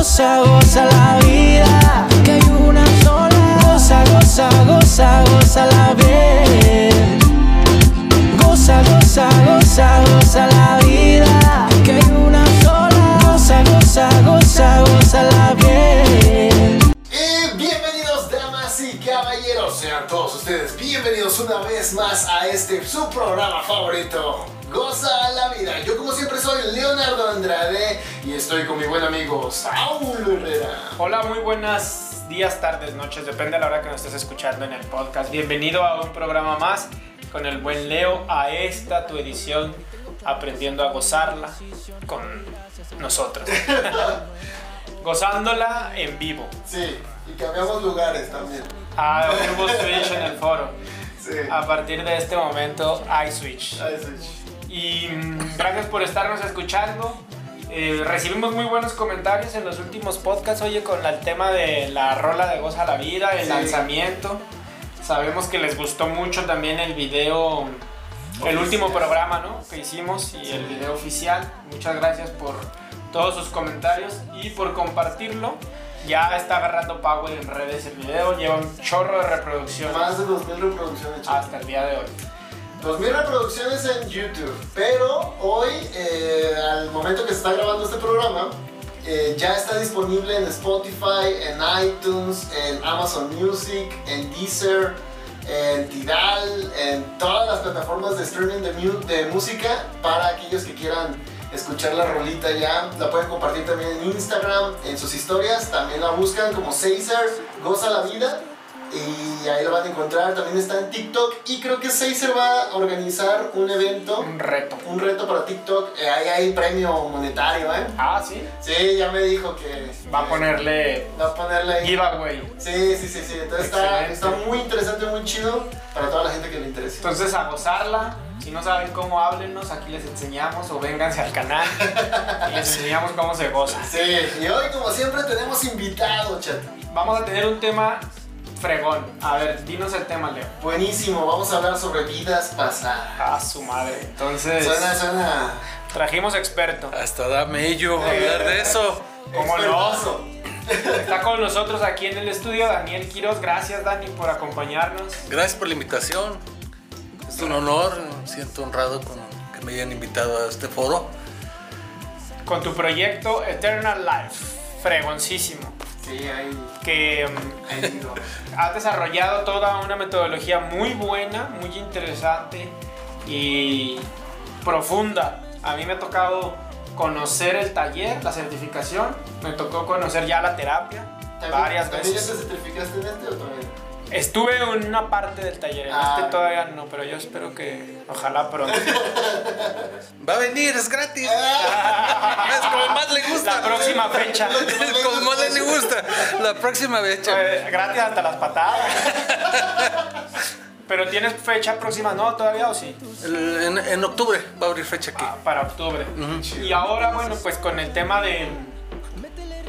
goza, goza la vida, que hay una sola. Goza, goza, goza, goza la vida. Goza, goza, goza, goza la vida, que hay una sola. Goza, goza, goza, goza la vida. Bienvenidos una vez más a este su programa favorito, Goza la Vida. Yo como siempre soy Leonardo Andrade y estoy con mi buen amigo Saúl Herrera. Hola, muy buenas días, tardes, noches, depende de la hora que nos estés escuchando en el podcast. Bienvenido a un programa más con el buen Leo, a esta tu edición, aprendiendo a gozarla con nosotros. Gozándola en vivo. Sí, y cambiamos lugares también. Ah, hubo switch en el foro. Sí. A partir de este momento hay switch. Ahí sí. Y mm, gracias por estarnos escuchando. Eh, recibimos muy buenos comentarios en los últimos podcasts, oye, con el tema de la rola de Goza la Vida, el Sí. lanzamiento. Sabemos que les gustó mucho también el video, el último programa, ¿no? Que hicimos y el video oficial. Muchas gracias por todos sus comentarios y por compartirlo. Ya está agarrando power en redes el video, lleva un chorro de reproducciones Más de 2000 reproducciones. hasta el día de hoy. 2000 reproducciones en YouTube, pero hoy, eh, al momento que se está grabando este programa, eh, ya está disponible en Spotify, en iTunes, en Amazon Music, en Deezer, en Tidal, en todas las plataformas de streaming de, de música para aquellos que quieran escuchar la rolita ya. La pueden compartir también en Instagram, en sus historias, también la buscan como Caesar, Goza la Vida. Y ahí lo van a encontrar, también está en TikTok y creo que Caesar va a organizar un evento, Un reto. un reto para TikTok, Eh, ahí hay premio monetario, ¿eh? Ah, sí. Sí, ya me dijo que Va a ponerle va a ponerle giveaway. Sí, sí, sí, sí, entonces está, está muy interesante, muy chido para toda la gente que le interese. Entonces a gozarla. Si no saben cómo háblenos, aquí les enseñamos o vénganse al canal y les enseñamos cómo se goza. Sí, y hoy como siempre tenemos invitado, chat. Vamos a tener un tema fregón. A ver, dinos el tema, Leo. Buenísimo, vamos a hablar sobre vidas pasadas. A su madre. Entonces, Suena, suena. trajimos experto. Hasta da mello hablar de eso. ¿Cómo no? expertazo. Está con nosotros aquí en el estudio Daniel Quiroz. Gracias, Dani, por acompañarnos. Gracias por la invitación. Es un honor, me siento honrado con que me hayan invitado a este foro. Con tu proyecto Eternal Life. Fregoncísimo. Sí, ahí. Que ahí has desarrollado toda una metodología muy buena, muy interesante y profunda. A mí me ha tocado conocer el taller, la certificación, me tocó conocer ya la terapia ¿También- varias ¿También ya veces. te certificaste en este o todavía? Estuve en una parte del taller, en Ah. este todavía no, pero yo espero que ojalá pronto. Va a venir, es gratis. es como más le gusta. La próxima fecha. Es como más le gusta. La próxima fecha. Eh, gratis hasta las patadas. Pero tienes fecha próxima, ¿no? ¿Todavía o sí? El- En, en octubre va a abrir fecha aquí. Ah, para octubre. Y ahora, bueno, pues con el tema de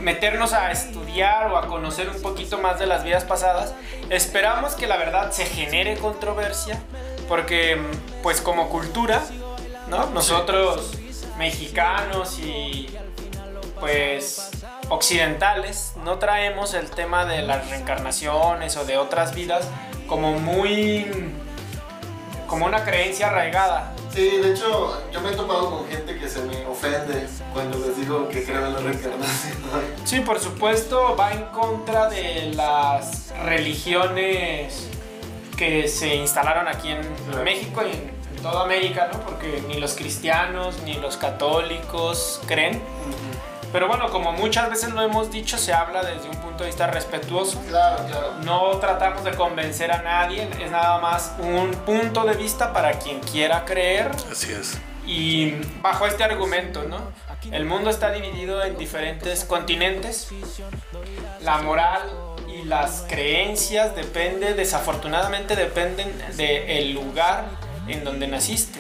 meternos a estudiar o a conocer un poquito más de las vidas pasadas, esperamos que la verdad se genere controversia, porque pues como cultura, ¿no? Nosotros mexicanos y pues occidentales no traemos el tema de las reencarnaciones o de otras vidas como muy como una creencia arraigada. Sí, de hecho, yo me he topado con gente que se me ofende cuando les digo que creo en la reencarnación. Sí, por supuesto, va en contra de las religiones que se instalaron aquí en Claro. México y en, toda América, ¿no? Porque ni los cristianos ni los católicos creen. Pero bueno, como muchas veces lo hemos dicho, se habla desde un punto de vista respetuoso. Claro, claro. No tratamos de convencer a nadie, es nada más un punto de vista para quien quiera creer Así es. y bajo este argumento, ¿no? El mundo está dividido en diferentes continentes. La moral y las creencias depende, desafortunadamente dependen del lugar en donde naciste.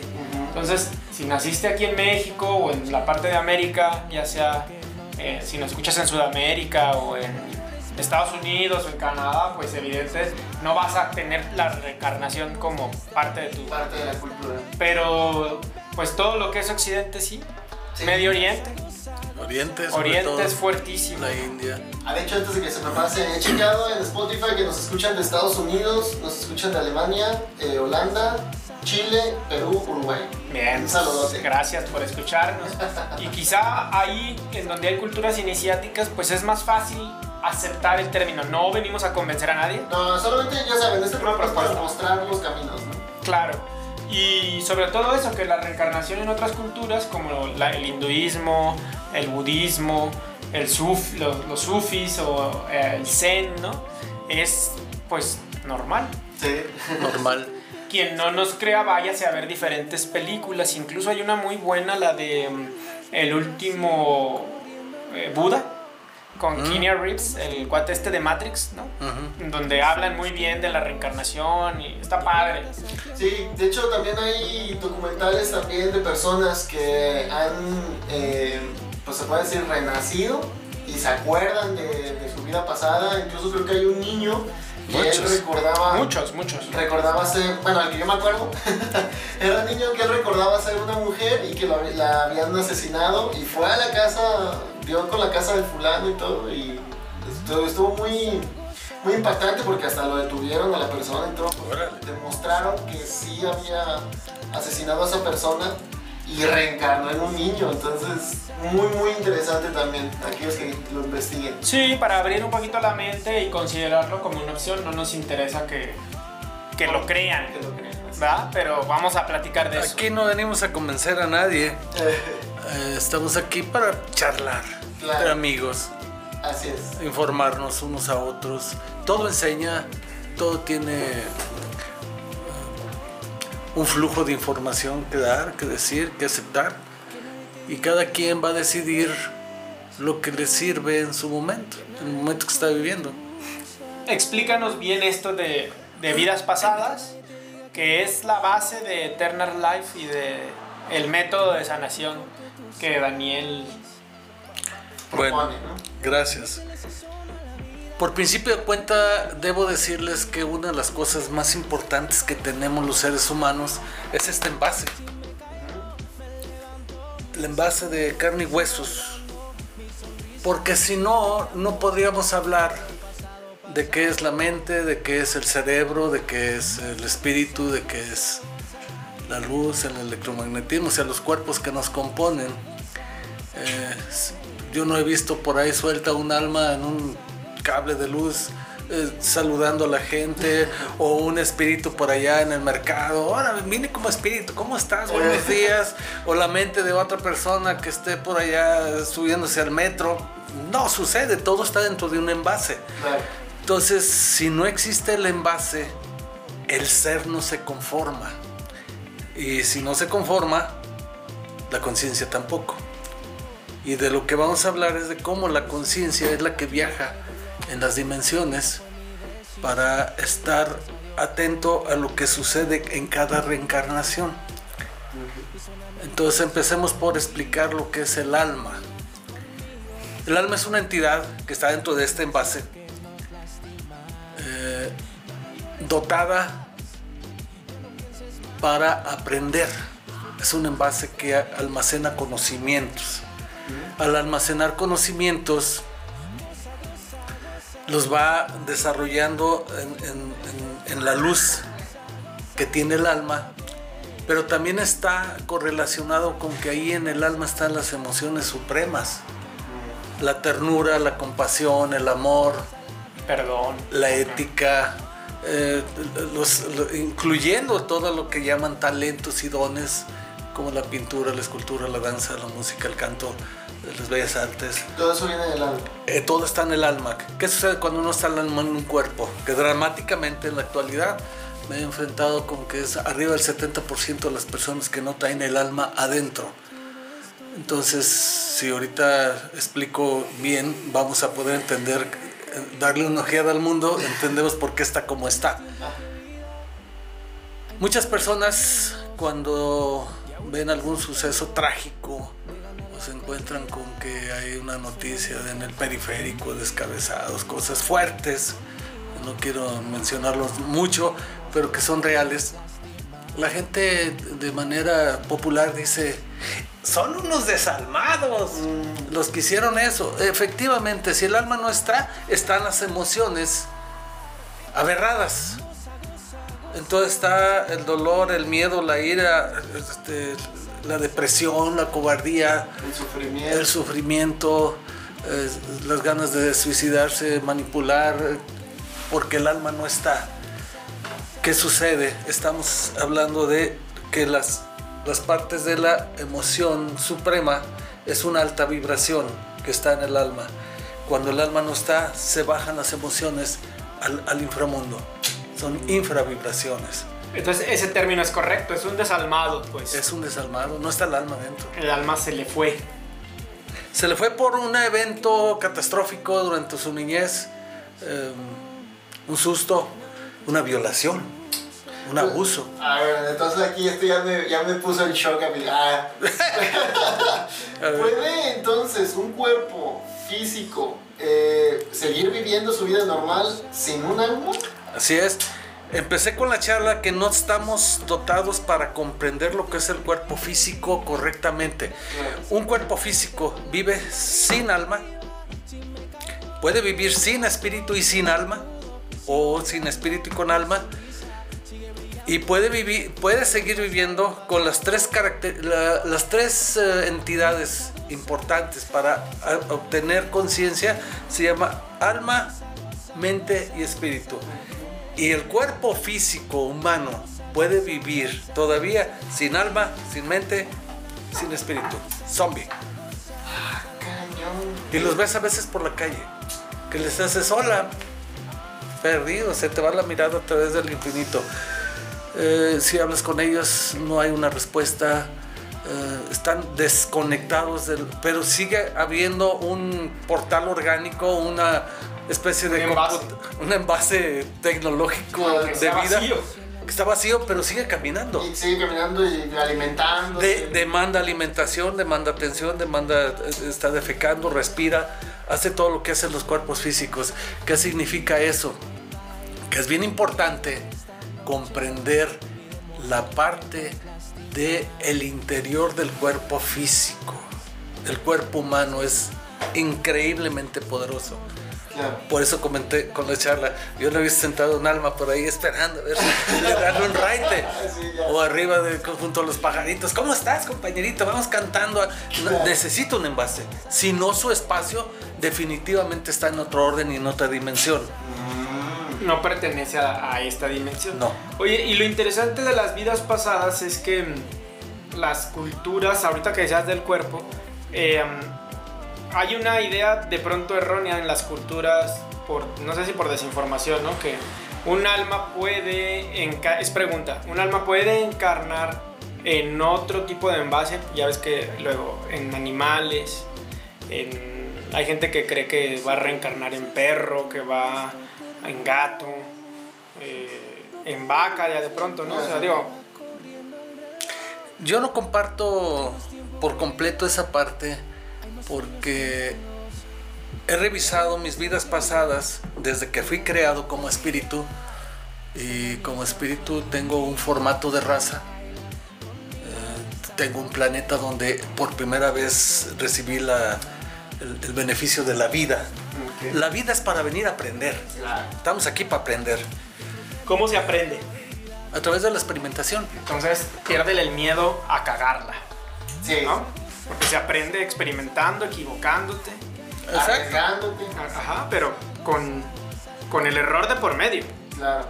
Entonces, si naciste aquí en México o en la parte de América, ya sea eh, si nos escuchas en Sudamérica o en Estados Unidos o en Canadá, pues evidente no vas a tener la reencarnación como parte de tu Parte de la cultura. pero pues todo lo que es Occidente sí. Sí. Medio Oriente. Oriente, sobre Oriente todo, es fuertísimo. la India. Ah, de hecho, antes de que se me pase, he checado en Spotify que nos escuchan de Estados Unidos, nos escuchan de Alemania, eh, Holanda, Chile, Perú, Uruguay. Bien, Un saludote. gracias por escucharnos. Y quizá ahí, en donde hay culturas iniciáticas, pues es más fácil aceptar el término. No venimos a convencer a nadie, No, solamente, ya saben, este programa es para mostrar los caminos, ¿no? claro. Y sobre todo eso, que la reencarnación en otras culturas, como la- el hinduismo, el budismo, el suf, los, los sufis o eh, el zen, ¿no? Es pues normal. Sí. Normal. Quien no nos crea, váyase a ver diferentes películas. Incluso hay una muy buena, la de mm, El último eh, Buda, con Mm. Keanu Reeves, el cuate este de Matrix, ¿no? Ujú. Donde hablan muy bien de la reencarnación y está padre. Sí, de hecho también hay documentales también de personas que han, eh, pues se puede decir, renacido y se acuerdan de, de su vida pasada. Incluso creo que hay un niño él Muchos. recordaba... Muchos, muchos. Recordaba ser, bueno, al que yo me acuerdo, era un niño que él recordaba ser una mujer y que lo la habían asesinado y fue a la casa, dio con la casa del fulano y todo y estuvo, estuvo muy, muy impactante porque hasta lo detuvieron a la persona y todo. Demostraron que sí había asesinado a esa persona y reencarnó en un niño, entonces muy muy interesante también, aquellos que lo investiguen. Sí, para abrir un poquito la mente y considerarlo como una opción, no nos interesa que, que lo crean, Que lo crean. ¿verdad? Pero vamos a platicar de eso. Aquí no venimos a convencer a nadie. Eh, estamos aquí para charlar, Claro. entre amigos, así es. informarnos unos a otros. Todo enseña, todo tiene un flujo de información que dar, que decir, que aceptar. Y cada quien va a decidir lo que le sirve en su momento, en el momento que está viviendo. Explícanos bien esto de, de vidas pasadas, que es la base de Eternal Life y de el método de sanación que Daniel... Bueno, gracias. Por principio de cuenta, debo decirles que una de las cosas más importantes que tenemos los seres humanos es este envase. El envase de carne y huesos. Porque si no, no podríamos hablar de qué es la mente, de qué es el cerebro, de qué es el espíritu, de qué es la luz, el electromagnetismo, o sea, los cuerpos que nos componen. Eh, yo no he visto por ahí suelta un alma en un cable de luz eh, saludando a la gente o un espíritu por allá en el mercado. Ahora vine como espíritu, ¿cómo estás? Buenos días. O la mente de otra persona que esté por allá subiéndose al metro. No sucede, todo está dentro de un envase. Entonces, si no existe el envase, el ser no se conforma. Y si no se conforma, la conciencia tampoco. Y de lo que vamos a hablar es de cómo la conciencia es la que viaja en las dimensiones para estar atento a lo que sucede en cada reencarnación. Entonces empecemos por explicar lo que es el alma. El alma es una entidad que está dentro de este envase, eh, dotada para aprender. Es un envase que almacena conocimientos. Al almacenar conocimientos, los va desarrollando en, en- en- en la luz que tiene el alma, pero también está correlacionado con que ahí en el alma están las emociones supremas. La ternura, la compasión, el amor, Perdón. la ética, eh, los- incluyendo todo lo que llaman talentos y dones, como la pintura, la escultura, la danza, la música, el canto, las bellas artes. Todo eso viene del alma. Eh, todo está en el alma. ¿Qué sucede cuando uno está el alma en un cuerpo? Que dramáticamente en la actualidad me he enfrentado con que es arriba del 70% de las personas que no traen el alma adentro. Entonces, si ahorita explico bien, vamos a poder entender, darle una ojeada al mundo, entendemos por qué está como está. Muchas personas cuando ven algún suceso trágico se encuentran con que hay una noticia en el periférico, descabezados, cosas fuertes, no quiero mencionarlos mucho, pero que son reales. La gente de manera popular dice, son unos desalmados Mm. los que hicieron eso. Efectivamente, si el alma no está, están las emociones aberradas. Entonces está el dolor, el miedo, la ira, este, la depresión, la cobardía, El sufrimiento. el sufrimiento, eh, las ganas de suicidarse, manipular, eh, porque el alma no está. ¿Qué sucede? Estamos hablando de que las, las partes de la emoción suprema es una alta vibración que está en el alma. Cuando el alma no está, se bajan las emociones al, al inframundo. Son infravibraciones. Entonces ese término es correcto, es un desalmado, pues. Es un desalmado, no está el alma dentro. El alma se le fue. Se le fue por un evento catastrófico durante su niñez, eh, un susto, una violación, un abuso. A ver, entonces aquí esto ya me, ya me puso en shock a mí. Ah. ¿Puede entonces un cuerpo físico eh, seguir viviendo su vida normal sin un alma? Así es. Empecé con la charla que no estamos dotados para comprender lo que es el cuerpo físico correctamente. Un cuerpo físico vive sin alma, puede vivir sin espíritu y sin alma, o sin espíritu y con alma, y puede vivir, puede seguir viviendo con las tres caracter- la- las tres eh, entidades importantes para ah, obtener conciencia. Se llama alma, mente y espíritu. Y el cuerpo físico humano puede vivir todavía sin alma, sin mente, sin espíritu. Zombie. Cañón. Y los ves a veces por la calle. Que les haces hola. Perdido, se te va la mirada a través del infinito. Eh, si hablas con ellos, no hay una respuesta. eh, están desconectados. Pero sigue habiendo un portal orgánico, una especie de. Un envase. comput- un envase tecnológico Ah, de está vida. vacío. Que está vacío, pero sigue caminando. Y sigue caminando y alimentando. De- demanda alimentación, demanda atención, demanda, eh, está defecando, respira, hace todo lo que hacen los cuerpos físicos. ¿Qué significa eso? Que es bien importante comprender la parte del el interior del cuerpo físico. El cuerpo humano es increíblemente poderoso. Claro. Por eso comenté con la charla, yo le había sentado un alma por ahí esperando a ver si le darle un raite. Sí. O arriba de, junto a los pajaritos. ¿Cómo estás, compañerito? Vamos cantando. No, necesito un envase. Si no, su espacio definitivamente está en otro orden y en otra dimensión. No pertenece a, a esta dimensión. No. Oye, y lo interesante de las vidas pasadas es que mm, las culturas, ahorita que decías del cuerpo, eh, hay una idea de pronto errónea en las culturas, por, no sé si por desinformación, ¿no? Que un alma puede, es pregunta, un alma puede encarnar en otro tipo de envase, ya ves que luego en animales, en- hay gente que cree que va a reencarnar en perro, que va en gato, eh, en vaca ya de pronto, ¿no? O sea, digo, Yo no comparto por completo esa parte porque he revisado mis vidas pasadas desde que fui creado como espíritu y como espíritu tengo un formato de raza. Eh, tengo un planeta donde por primera vez recibí la- el, el beneficio de la vida. La vida es para venir a aprender. Claro. Estamos aquí para aprender ¿cómo se aprende? a través de la experimentación. Entonces, piérdele el miedo a cagarla, Sí. ¿no? Porque se aprende experimentando, equivocándote. Exacto. Arriesgándote. Ajá, pero con, con el error de por medio. Claro.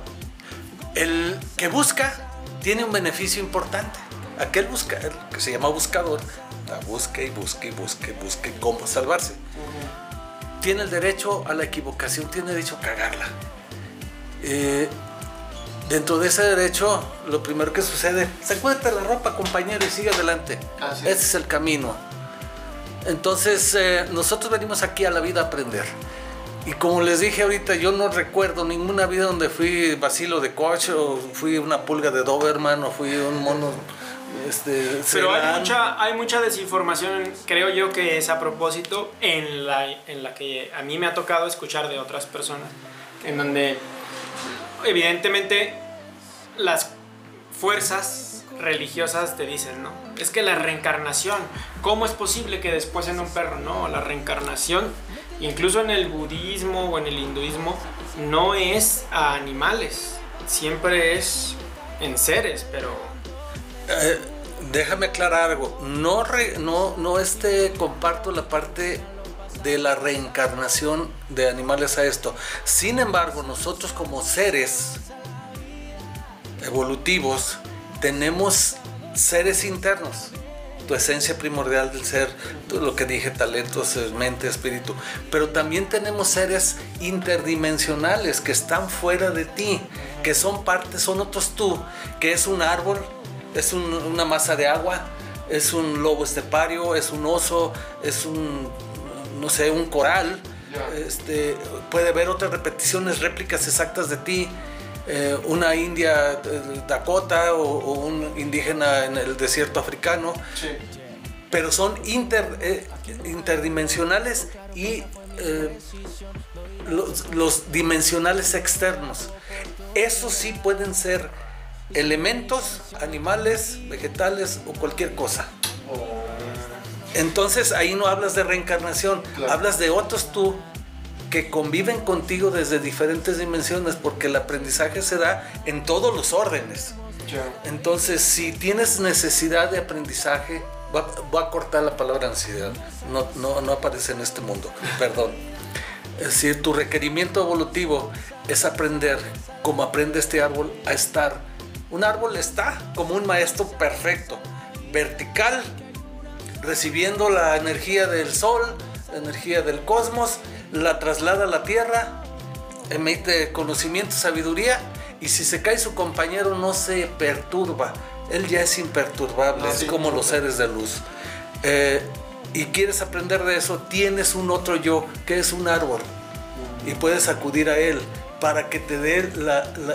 El que busca tiene un beneficio importante. Aquel busca, el que se llama buscador, la busca y busca y busca y busca cómo salvarse. Tiene el derecho a la equivocación, tiene derecho a cagarla. Eh, dentro de ese derecho, lo primero que sucede, se encuentra la ropa, compañero, y sigue adelante. Así Ese es. es el camino. Entonces, eh, nosotros venimos aquí a la vida a aprender. Y como les dije ahorita, yo no recuerdo ninguna vida donde fui vacilo de coach o fui una pulga de Doberman o fui un mono. Este, Pero hay mucha, hay mucha desinformación, creo yo que es a propósito, en la, en la que a mí me ha tocado escuchar de otras personas, en donde evidentemente las fuerzas religiosas te dicen, ¿no? Es que la reencarnación, ¿cómo es posible que después en un perro? No, la reencarnación, incluso en el budismo o en el hinduismo, no es a animales, siempre es en seres, pero... Eh, déjame aclarar algo, no, no, no este, comparto la parte de la reencarnación de animales a esto. Sin embargo, nosotros como seres evolutivos tenemos seres internos, tu esencia primordial del ser, lo que dije, talentos, mente, espíritu, pero también tenemos seres interdimensionales que están fuera de ti, que son partes, son otros tú, que es un árbol, es una masa de agua, es un lobo estepario, es un oso, es un, no sé, un coral. Este, puede haber otras repeticiones, réplicas exactas de ti. Eh, una india Dakota o, un indígena en el desierto africano. Pero son eh, interdimensionales y eh, los, dimensionales externos. Esos sí pueden ser elementos, animales, vegetales o cualquier cosa. Entonces ahí no hablas de reencarnación, hablas de otros tú que conviven contigo desde diferentes dimensiones porque el aprendizaje se da en todos los órdenes. Entonces, si tienes necesidad de aprendizaje, voy a cortar la palabra ansiedad, no, no, no aparece en este mundo, perdón. Es decir, tu requerimiento evolutivo es aprender como aprende este árbol a estar. Un árbol está como un maestro perfecto, vertical, recibiendo la energía del sol, la energía del cosmos, la traslada a la tierra, emite conocimiento, sabiduría, y si se cae su compañero no se perturba, él ya es imperturbable, es como los seres de luz. Eh, y quieres aprender de eso, tienes un otro yo que es un árbol y puedes acudir a él para que te dé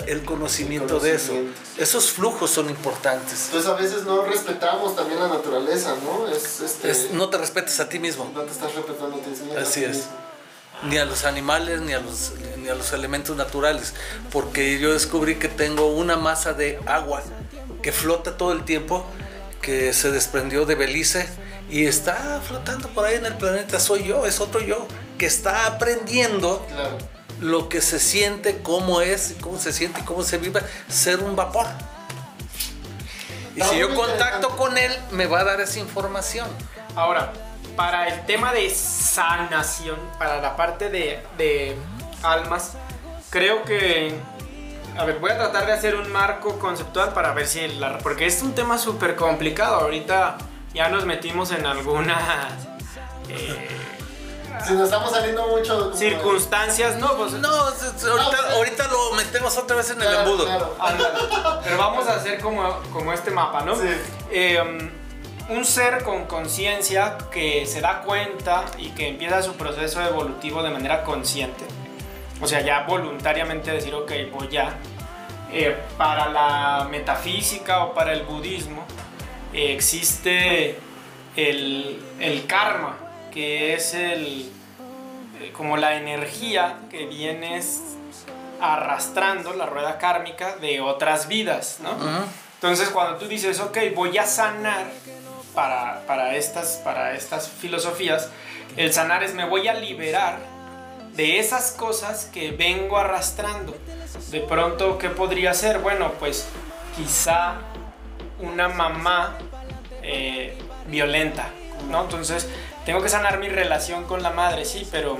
el, conocimiento de eso. Esos flujos son importantes. Entonces a veces no respetamos también la naturaleza, ¿no? Este no te respetas a ti mismo. No te estás respetando a ti mismo. Así es. Ni a los animales, ni a los, ni a los elementos naturales. Porque yo descubrí que tengo una masa de agua que flota todo el tiempo, que se desprendió de Belice y está flotando por ahí en el planeta. Soy yo, es otro yo, que está aprendiendo. Claro lo que se siente, cómo es, cómo se siente, cómo se vive, ser un vapor. Y si yo contacto con él, me va a dar esa información. Ahora, para el tema de sanación, para la parte de, almas, creo que a ver, voy a tratar de hacer un marco conceptual para ver si. Porque es un tema súper complicado. Ahorita ya nos metimos en algunas... Eh, si nos estamos saliendo mucho. Circunstancias, no, pues. No, ahorita, lo metemos otra vez en el embudo. Pero vamos a hacer como, como este mapa, ¿no? Sí. Em, un ser con conciencia que se da cuenta y que empieza su proceso evolutivo de manera consciente. O sea, ya voluntariamente decir, ok, voy ya. Eh, para la metafísica o para el budismo eh, existe el, el karma, que es el eh, como la energía que vienes arrastrando la rueda kármica de otras vidas, ¿no? Entonces cuando tú dices, ok, voy a sanar para, para, estas, para estas filosofías, el sanar es me voy a liberar de esas cosas que vengo arrastrando. De pronto, ¿qué podría ser? Bueno, pues quizá una mamá eh, violenta, ¿no? Entonces, tengo que sanar mi relación con la madre, sí, pero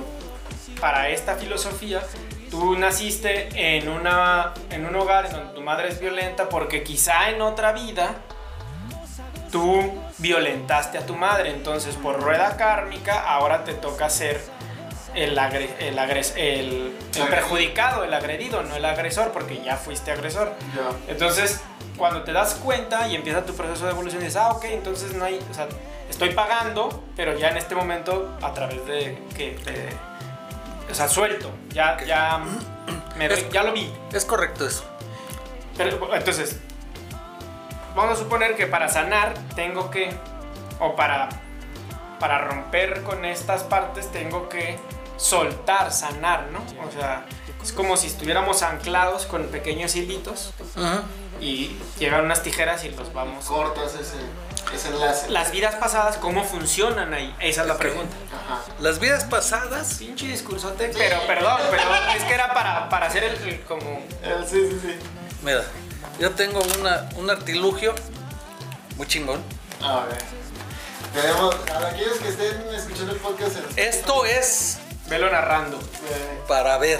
para esta filosofía, tú naciste en, una, en un hogar en donde tu madre es violenta porque quizá en otra vida tú violentaste a tu madre. Entonces, por rueda kármica, ahora te toca ser el, el, el, perjudicado, el agredido, no el agresor, porque ya fuiste agresor. Entonces, cuando te das cuenta y empieza tu proceso de evolución, dices, ah, ok, entonces no hay, o sea, estoy pagando, pero ya en este momento, a través de que, o sea, suelto, ya, ya, ya lo vi. Es correcto eso. Pero, entonces, vamos a suponer que para sanar tengo que, o para, para romper con estas partes tengo que soltar, sanar, ¿no? O sea, es como si estuviéramos anclados con pequeños hilitos. Y llegan unas tijeras y los vamos. Cortas ese, ese enlace. Las vidas pasadas, ¿cómo funcionan ahí? Esa es la pregunta. Ajá. Las vidas pasadas, Pinche discursote, pero perdón, pero es que era para, para hacer el, el como... Eh, Sí, sí, sí. mira, yo tengo una, un artilugio muy chingón. A ver. Tenemos, para aquellos que estén escuchando el podcast, Esto es Velo narrando. eh, para ver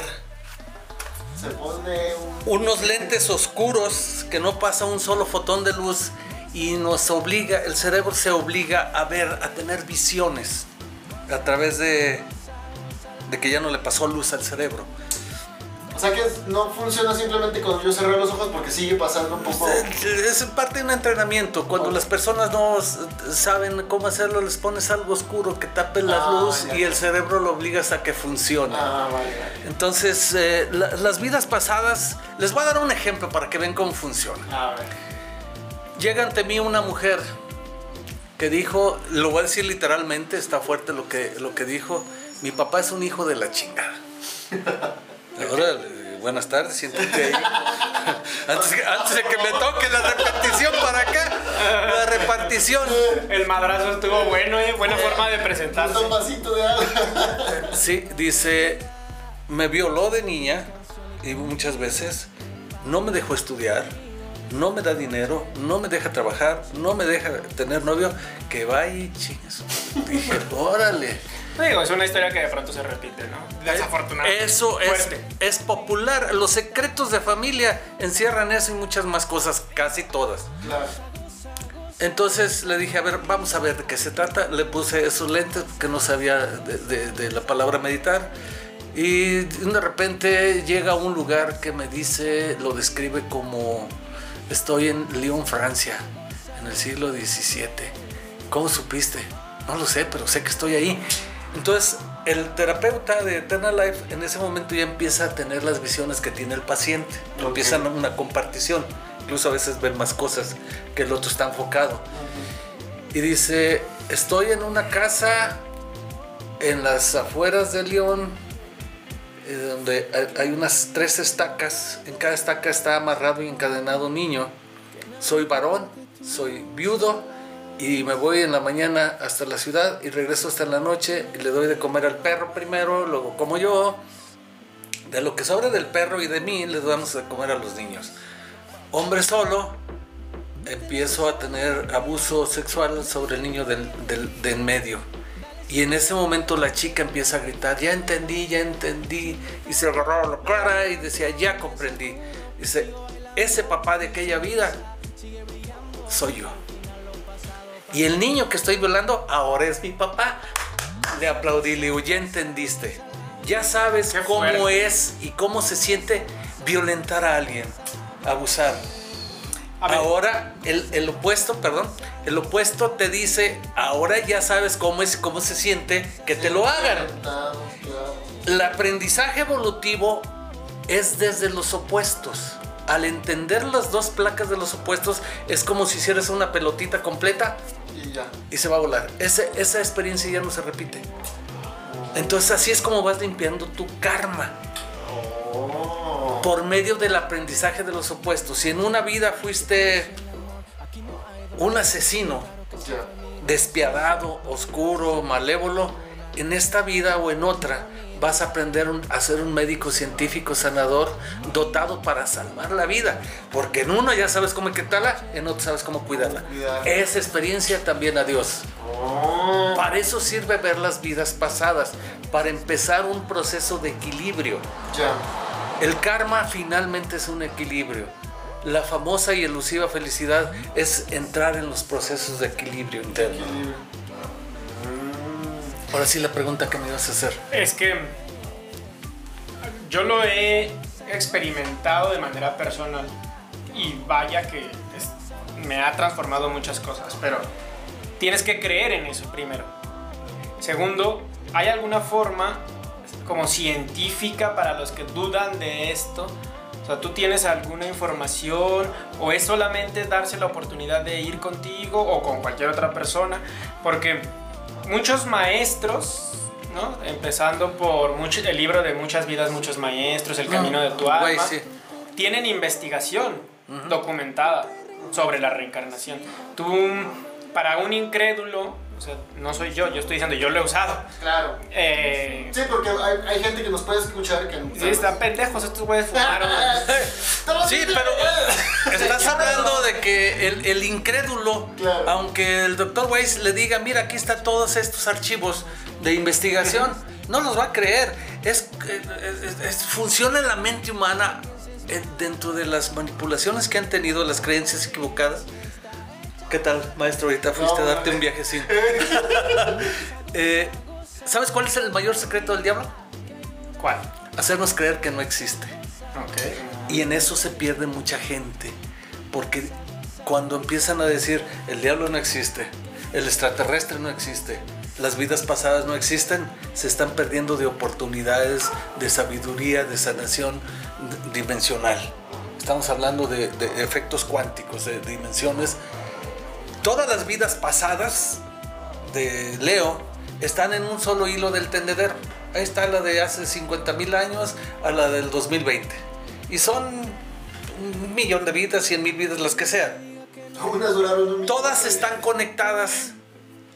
se pone un. unos lentes oscuros que no pasa un solo fotón de luz y nos obliga, el cerebro se obliga a ver, a tener visiones a través de, de que ya no le pasó luz al cerebro. O sea que no funciona simplemente con yo cerrar los ojos porque sigue pasando un poco. Es parte de un entrenamiento. Cuando Ok. las personas no saben cómo hacerlo, les pones algo oscuro que tape la Ah, luz ya. y el cerebro lo obligas a que funcione. Ah, vale, vale. Entonces, eh, la- las vidas pasadas, les voy a dar un ejemplo para que vean cómo funciona. A ver. Llega ante mí una mujer que dijo, lo voy a decir literalmente, está fuerte lo que, lo que dijo, mi papá es un hijo de la chingada. Órale, buenas tardes, siéntate ahí. Antes, de que me toque la repetición para acá, la repartición. El madrazo estuvo bueno, ¿eh? Buena forma de presentarse. Un vasito de agua. Sí, dice, me violó de niña y muchas veces no me dejó estudiar, no me da dinero, no me deja trabajar, no me deja tener novio, que va y chingas. Dije, órale. Digo, es una historia que de pronto se repite, ¿no? Desafortunadamente. Eso es, Fuerte. es popular. Los secretos de familia encierran eso y muchas más cosas, casi todas. Claro. Entonces le dije, a ver, vamos a ver de qué se trata. Le puse esos lentes porque no sabía de, de- de la palabra meditar. Y de repente llega a un lugar que me dice, lo describe como estoy en Lyon, Francia, en el siglo XVII. ¿Cómo supiste? No lo sé, pero sé que estoy ahí. Entonces, el terapeuta de Eternal Life en ese momento ya empieza a tener las visiones que tiene el paciente. Ok. Empiezan una compartición. Incluso a veces ven más cosas que el otro está enfocado. Y dice, estoy en una casa en las afueras de León, eh, donde hay unas tres estacas. En cada estaca está amarrado y encadenado un niño. Soy varón, soy viudo y me voy en la mañana hasta la ciudad y regreso hasta la noche y le doy de comer al perro primero, luego como yo. De lo que sobra del perro y de mí le damos de comer a los niños. Hombre solo, empiezo a tener abuso sexual sobre el niño del, del, de en medio. Y en ese momento la chica empieza a gritar, ya entendí, ya entendí. Y se agarraba la cara y decía, ya comprendí. Dice, ese papá de aquella vida soy yo. Y el niño que estoy violando ahora es mi papá. Le aplaudí, le digo, ya entendiste. Ya sabes Qué cómo fuerte. es y cómo se siente violentar a alguien, abusar. A Ahora, el, el opuesto, perdón, el opuesto te dice, ahora ya sabes cómo es, cómo se siente que te lo hagan. El aprendizaje evolutivo es desde los opuestos. Al entender las dos placas de los opuestos, es como si hicieras una pelotita completa Y ya. y se va a volar. Ese- esa experiencia ya no se repite. Entonces así es como vas limpiando tu karma Oh. por medio del aprendizaje de los opuestos. Si en una vida fuiste un asesino, despiadado, oscuro, malévolo, en esta vida o en otra vas a aprender un- a ser un médico científico sanador dotado para salvar la vida. Porque en uno ya sabes cómo quitarla, en otro sabes cómo cuidarla. Esa experiencia también a Dios. Oh. Para eso sirve ver las vidas pasadas, para empezar un proceso de equilibrio. El karma finalmente es un equilibrio. La famosa y elusiva felicidad es entrar en los procesos de equilibrio interno. Equilibrio. Ahora sí la pregunta que me ibas a hacer. es que yo lo he experimentado de manera personal y vaya que me ha transformado muchas cosas, pero tienes que creer en eso primero. Segundo, ¿hay alguna forma como científica para los que dudan de esto? O sea, ¿tú tienes alguna información o es solamente darse la oportunidad de ir contigo o con cualquier otra persona? Porque muchos maestros, ¿no? Empezando por mucho- el libro de Muchas vidas, muchos maestros, El camino de tu alma, sí. tienen investigación documentada sobre la reencarnación. Tú, para un incrédulo, o sea, no soy yo, yo estoy diciendo, yo lo he usado. Claro. Eh, Sí, porque hay, hay gente que nos puede escuchar que... sí, están pendejos, estos güeyes fumaron. Sí, pero estás hablando de que el, el incrédulo, Claro. aunque el doctor Weiss le diga, mira, aquí están todos estos archivos de investigación, no los va a creer. Es, es- es- funciona en la mente humana eh, dentro de las manipulaciones que han tenido, las creencias equivocadas. ¿Qué tal, maestro? Ahorita fuiste No, a darte un viajecín. Eh, ¿Sabes cuál es el mayor secreto del diablo? ¿Cuál? Hacernos creer que no existe. Ok. Y en eso se pierde mucha gente. Porque cuando empiezan a decir el diablo no existe, el extraterrestre no existe, las vidas pasadas no existen, se están perdiendo de oportunidades, de sabiduría, de sanación dimensional. Estamos hablando de, de efectos cuánticos, de dimensiones. Todas las vidas pasadas de Leo están en un solo hilo del tendedero. Ahí está la de hace 50 mil años a la del 2020. Y son un millón de vidas, 100 mil vidas, las que sean. Todas están conectadas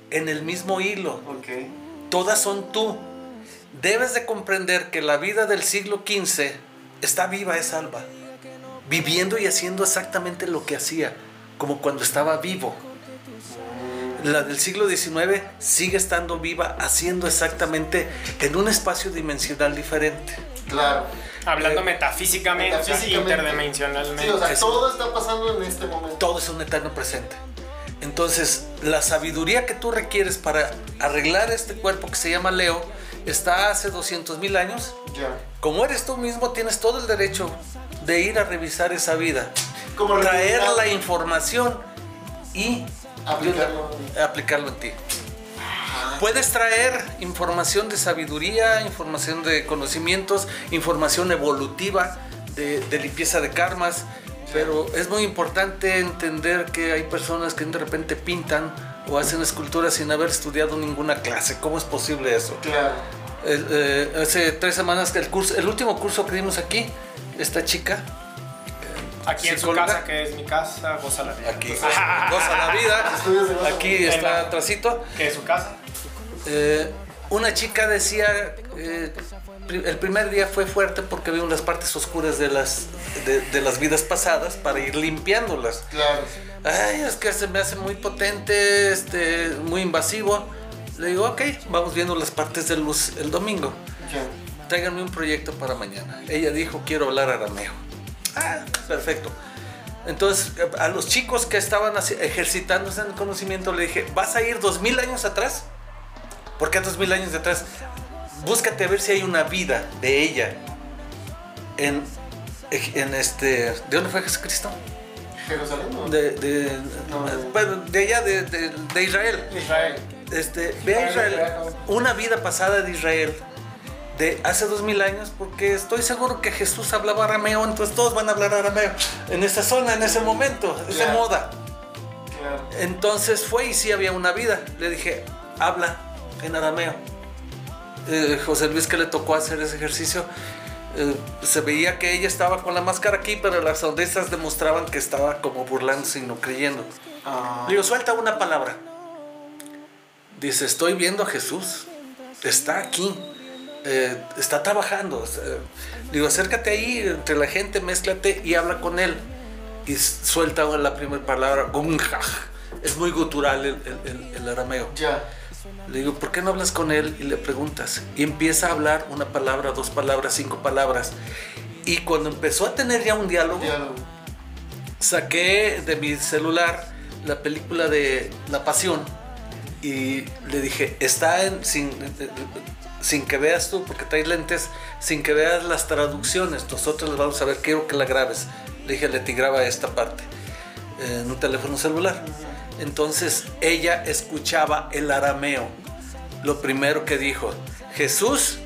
en el mismo hilo. Todas son tú. Debes de comprender que la vida del siglo XV está viva, es alba. Viviendo y haciendo exactamente lo que hacía, como cuando estaba vivo. La del siglo XIX sigue estando viva, haciendo exactamente en un espacio dimensional diferente. Claro. Hablando Eh, metafísicamente, o sea, Metafísicamente. interdimensionalmente. Sí, o sea, todo está pasando en este momento. todo es un eterno presente. Entonces, la sabiduría que tú requieres para arreglar este cuerpo que se llama Leo está hace 200 mil años. Ya. Como eres tú mismo, tienes todo el derecho de ir a revisar esa vida, Como traer la información y Aplicarlo. aplicarlo en ti. Puedes traer información de sabiduría, información de conocimientos, información evolutiva, de, de limpieza de karmas, pero es muy importante entender que hay personas que de repente pintan o hacen esculturas sin haber estudiado ninguna clase. ¿Cómo es posible eso? Claro. El, eh, hace tres semanas que el curso, el último curso que dimos aquí, esta chica, Aquí en su casa, que es mi casa, goza la vida. aquí goza la vida, aquí está atrásito. Que es su casa. Eh, una chica decía, eh, el primer día fue fuerte porque vio las partes oscuras de las, de, de las vidas pasadas para ir limpiándolas. Claro. Ay, es que se me hace muy potente, este, muy invasivo. Le digo, ok, vamos viendo las partes de luz el domingo. Ya. Tráiganme un proyecto para mañana. Ella dijo, quiero hablar arameo. Ah, perfecto. Entonces, a los chicos que estaban ejercitándose en el conocimiento, le dije, ¿vas a ir dos mil años atrás? ¿Por qué dos mil años atrás? Búscate a ver si hay una vida de ella en, en este... ¿De dónde fue Jesucristo? Jerusalén. ¿no? De, de, No, de- bueno, de allá, de, de- de Israel. Israel. Este, ve a Israel, una vida pasada de Israel de hace dos mil años, porque estoy seguro que Jesús hablaba arameo, entonces todos van a hablar arameo en esa zona, en ese momento, es de moda. Claro. Entonces fue y sí había una vida. Le dije, habla en arameo. Eh, José Luis que le tocó hacer ese ejercicio, eh, se veía que ella estaba con la máscara aquí, pero las sonrisas demostraban que estaba como burlándose y no creyendo. Ah, Le digo, suelta una palabra. Dice, estoy viendo a Jesús. Está aquí. Eh, está trabajando. Eh, digo, acércate ahí entre la gente, mézclate y habla con él. Y suelta la primera palabra, gunjaj. Es muy gutural el, el- el- el arameo. ya. Le digo, ¿por qué no hablas con él y le preguntas? Y empieza a hablar una palabra, dos palabras, cinco palabras. Y cuando empezó a tener ya un diálogo, Diálogo. saqué de mi celular la película de La Pasión y le dije, está en, sin, sin que veas tú, porque traes lentes, sin que veas las traducciones, nosotros las vamos a ver, quiero que la grabes. Le dije, Leti, graba esta parte en un teléfono celular. Entonces ella escuchaba el arameo. Lo primero que dijo, Jesús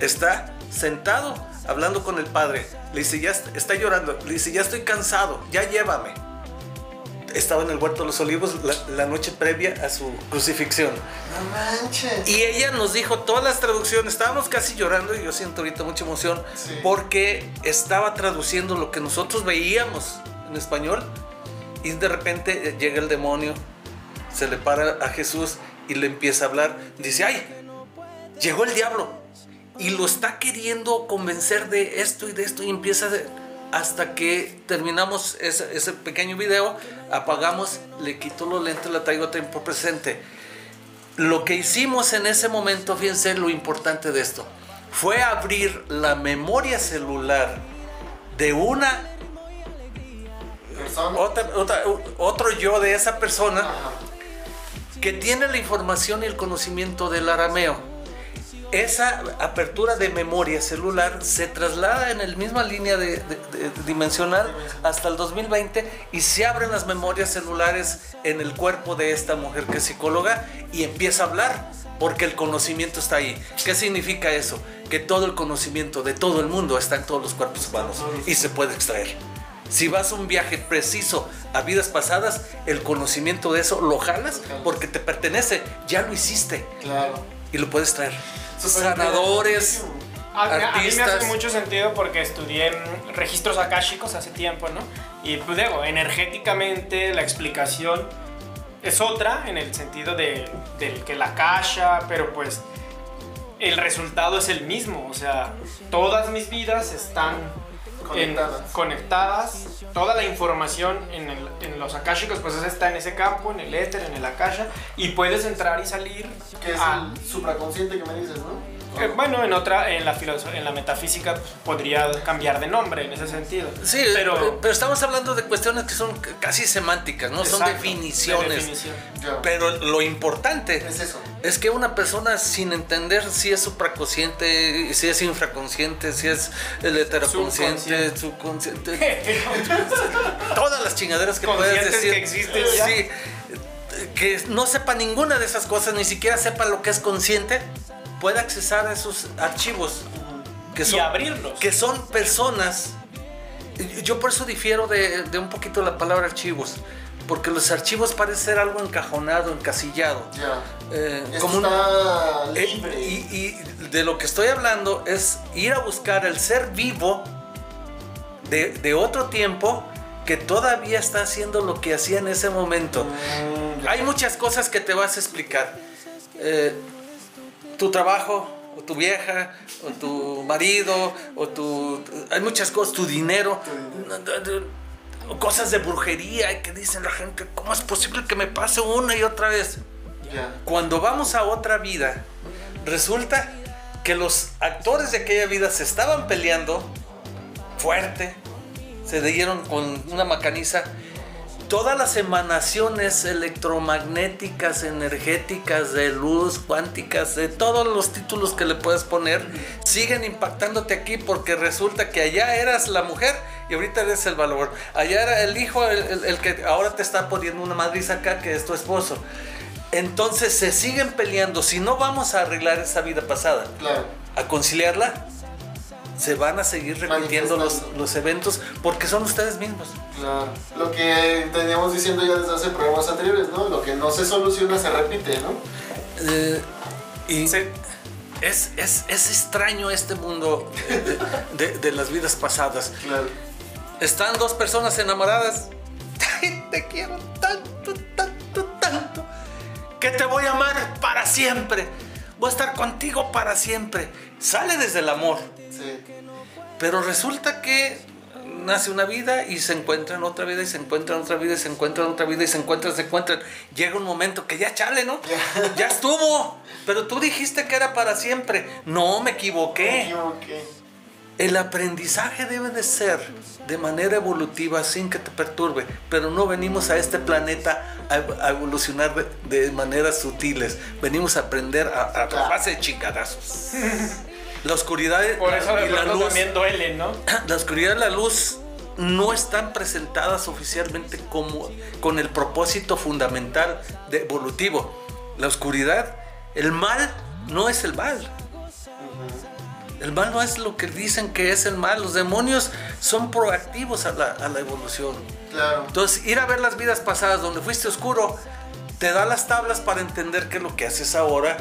está sentado hablando con el Padre. Le dice, ya est- está llorando. Le dice, ya estoy cansado, ya llévame. Estaba en el huerto de los olivos la, la noche previa a su crucifixión. No manches. Y ella nos dijo todas las traducciones. Estábamos casi llorando y yo siento ahorita mucha emoción Sí. porque estaba traduciendo lo que nosotros veíamos en español, y de repente llega el demonio, se le para a Jesús y le empieza a hablar. Dice, ay, llegó el diablo y lo está queriendo convencer de esto y de esto y empieza de, hasta que terminamos ese, ese pequeño video, apagamos, le quito los lentes, la traigo a tiempo presente. Lo que hicimos en ese momento, fíjense lo importante de esto, fue abrir la memoria celular de una otra- otra- otro yo de esa persona Ajá. que tiene la información y el conocimiento del arameo. Esa apertura de memoria celular se traslada en la misma línea de, de- de- dimensional hasta el 2020 y se abren las memorias celulares en el cuerpo de esta mujer que es psicóloga y empieza a hablar porque el conocimiento está ahí. ¿Qué significa eso? Que todo el conocimiento de todo el mundo está en todos los cuerpos humanos y se puede extraer. Si vas a un viaje preciso a vidas pasadas, el conocimiento de eso lo jalas porque te pertenece, ya lo hiciste Claro. y lo puedes traer. Súper Sanadores, interesantísimo. A, a mí me hace mucho sentido porque estudié registros akáshicos hace tiempo, ¿no? Y pues digo, energéticamente la explicación es otra en el sentido de, del que la akasha, pero pues el resultado es el mismo. O sea, todas mis vidas están en- Conectadas. conectadas. Toda la información en, el- en los akáshicos pues está en ese campo, en el éter, en el akasha. Y puedes entrar y salir Que es a- el supraconsciente que me dices, ¿no? Eh, bueno, en otra, en la en la metafísica pues, podría cambiar de nombre en ese sentido. Sí, pero, pero estamos hablando de cuestiones que son casi semánticas, ¿no? son definiciones. de definición. Pero lo importante Es eso. es que una persona sin entender si es supraconsciente, si es infraconsciente, si es el heteroconsciente, subconsciente, todas las chingaderas que puedes Conscientes decir. que existen ya. Sí, que no sepa ninguna de esas cosas, ni siquiera sepa lo que es consciente, puede accesar a esos archivos que Y son, abrirlos. que son personas. Yo por eso difiero de, de un poquito la palabra archivos, porque los archivos parecen ser algo encajonado, encasillado. Ya. eh, como un- está eh, libre. y, y de lo que estoy hablando es ir a buscar el ser vivo de, de otro tiempo que todavía está haciendo lo que hacía en ese momento. Mm, ya. Hay muchas cosas que te vas a explicar. Eh, tu trabajo, o tu vieja, o tu marido, o tu... Hay muchas cosas, tu dinero, cosas de brujería que dicen la gente, ¿cómo es posible que me pase una y otra vez? Cuando vamos a otra vida, resulta que los actores de aquella vida se estaban peleando fuerte, se dieron con una macaniza. Todas las emanaciones electromagnéticas, energéticas, de luz, cuánticas, de todos los títulos que le puedes poner, siguen impactándote aquí porque resulta que allá eras la mujer y ahorita eres el valor. Allá era el hijo, el, el- el que ahora te está poniendo una madriz acá que es tu esposo. Entonces se siguen peleando. Si no vamos a arreglar esa vida pasada, Claro. a conciliarla, se van a seguir repitiendo los, los eventos porque son ustedes mismos. Claro. Lo que teníamos diciendo ya desde hace programas anteriores, ¿no? Lo que no se soluciona se repite, ¿no? Eh, y Sí. es, es, es extraño este mundo de, de- de las vidas pasadas. Claro. Están dos personas enamoradas. Te quiero tanto, tanto, tanto. Que te voy a amar para siempre. Voy a estar contigo para siempre. Sale desde el amor. Sí. Pero resulta que nace una vida y se encuentran otra vida y se encuentran otra vida y se encuentran otra vida y se encuentran, se encuentran. Llega un momento que ya chale, ¿no? Ya. Estuvo. Pero tú dijiste que era para siempre. No, me Me equivoqué. El aprendizaje debe de ser de manera evolutiva sin que te perturbe, pero no venimos a este planeta a, evolucionar de, de maneras sutiles, venimos a aprender a, a Claro. base de chingadazos. La oscuridad Por eso de y la luz, también duele, ¿no? la oscuridad y la luz no están presentadas oficialmente como con el propósito fundamental de evolutivo. La oscuridad, el mal no es el mal. El mal no es lo que dicen que es el mal. Los demonios son proactivos a la, a la evolución. Claro. Entonces, ir a ver las vidas pasadas donde fuiste oscuro te da las tablas para entender qué es lo que haces ahora.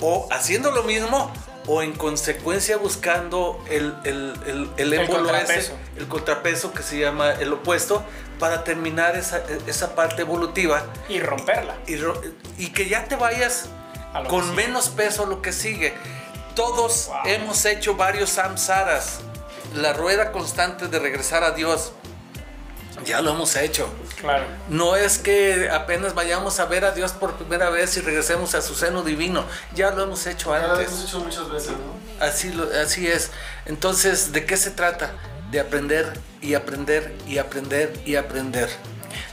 O haciendo lo mismo, o en consecuencia buscando el, el, el, el émbolo ese, contrapeso. el contrapeso que se llama el opuesto, para terminar esa, esa parte evolutiva Y romperla. y, que ya te vayas que con sigue. menos peso a lo que sigue. Todos Wow. hemos hecho varios samsaras, la rueda constante de regresar a Dios. Ya lo hemos hecho. Claro. No es que apenas vayamos a ver a Dios por primera vez y regresemos a su seno divino. Ya lo hemos hecho Ya lo antes. hemos hecho muchas veces, ¿no? Así, lo- así es. Entonces, ¿de qué se trata? De aprender y aprender y aprender y aprender.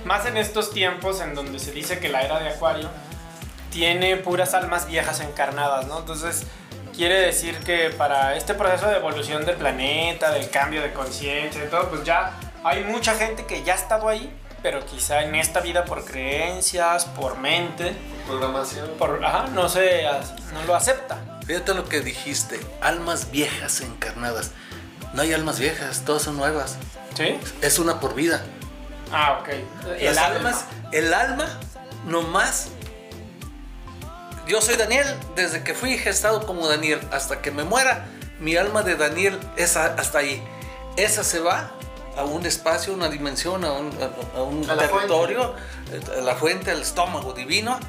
Más en estos tiempos en donde se dice que la era de Acuario tiene puras almas viejas encarnadas, ¿no? Entonces quiere decir que para este proceso de evolución del planeta, del cambio de conciencia y todo, pues ya hay mucha gente que ya ha estado ahí, pero quizá en esta vida por creencias, por mente, Programación. por, ajá, no se, no lo acepta. Fíjate lo que dijiste, almas viejas encarnadas. No hay almas viejas, todas son nuevas. ¿Sí? Es una por vida. Ah, ok. El Las alma. el alma, nomás. Yo soy Daniel, desde que fui gestado como Daniel hasta que me muera, mi alma de Daniel es hasta ahí. Esa se va a un espacio, una dimensión, a un, a- a un A la territorio, eh, a la fuente, al estómago divino,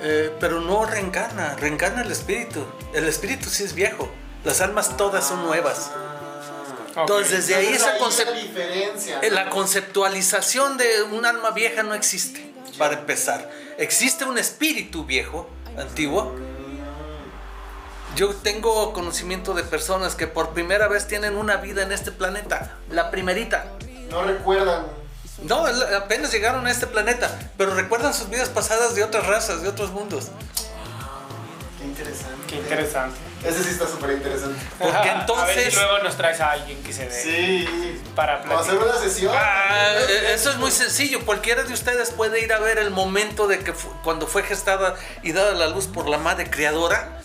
eh, pero no reencarna, reencarna el espíritu. El espíritu sí es viejo, las almas todas son nuevas. Ok. Entonces, desde ahí esa concep- diferencia. eh, La conceptualización de un alma vieja no existe, para empezar. Existe un espíritu viejo, antiguo. Yo tengo conocimiento de personas que por primera vez tienen una vida en este planeta, la primerita. No recuerdan. No, apenas llegaron a este planeta, pero recuerdan sus vidas pasadas de otras razas, de otros mundos. Qué interesante. Qué interesante. Ese sí está súper interesante. Porque Ajá, A ver entonces- si luego nos traes a alguien que se dé Sí. para a hacer platicar. una sesión. Ah, eh, eso es muy sencillo. Cualquiera de ustedes puede ir a ver el momento de que fu- cuando fue gestada y dada la luz por la madre creadora,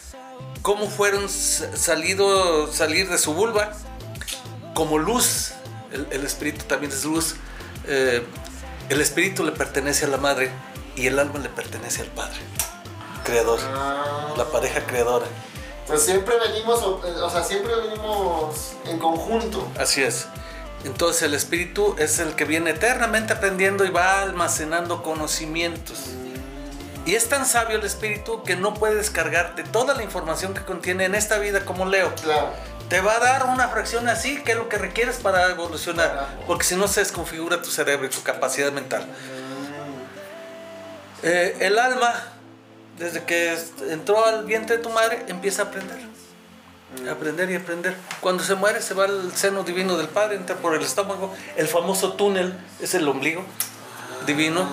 cómo fueron salido salir de su vulva como luz. El, el espíritu también es luz. Eh, el espíritu le pertenece a la madre y el alma le pertenece al padre creador, Ah. la pareja creadora. Pues siempre venimos, o, o sea, siempre venimos en conjunto. Así es. Entonces el espíritu es el que viene eternamente aprendiendo y va almacenando conocimientos. Y es tan sabio el espíritu que no puede descargarte toda la información que contiene en esta vida como Leo. Claro. Te va a dar una fracción así, que es lo que requieres para evolucionar. Carajo. Porque si no se desconfigura tu cerebro y tu capacidad mental. Eh, el alma, desde que entró al vientre de tu madre, empieza a aprender. Aprender y aprender. Cuando se muere, se va al seno divino del padre, entra por el estómago. El famoso túnel es el ombligo divino.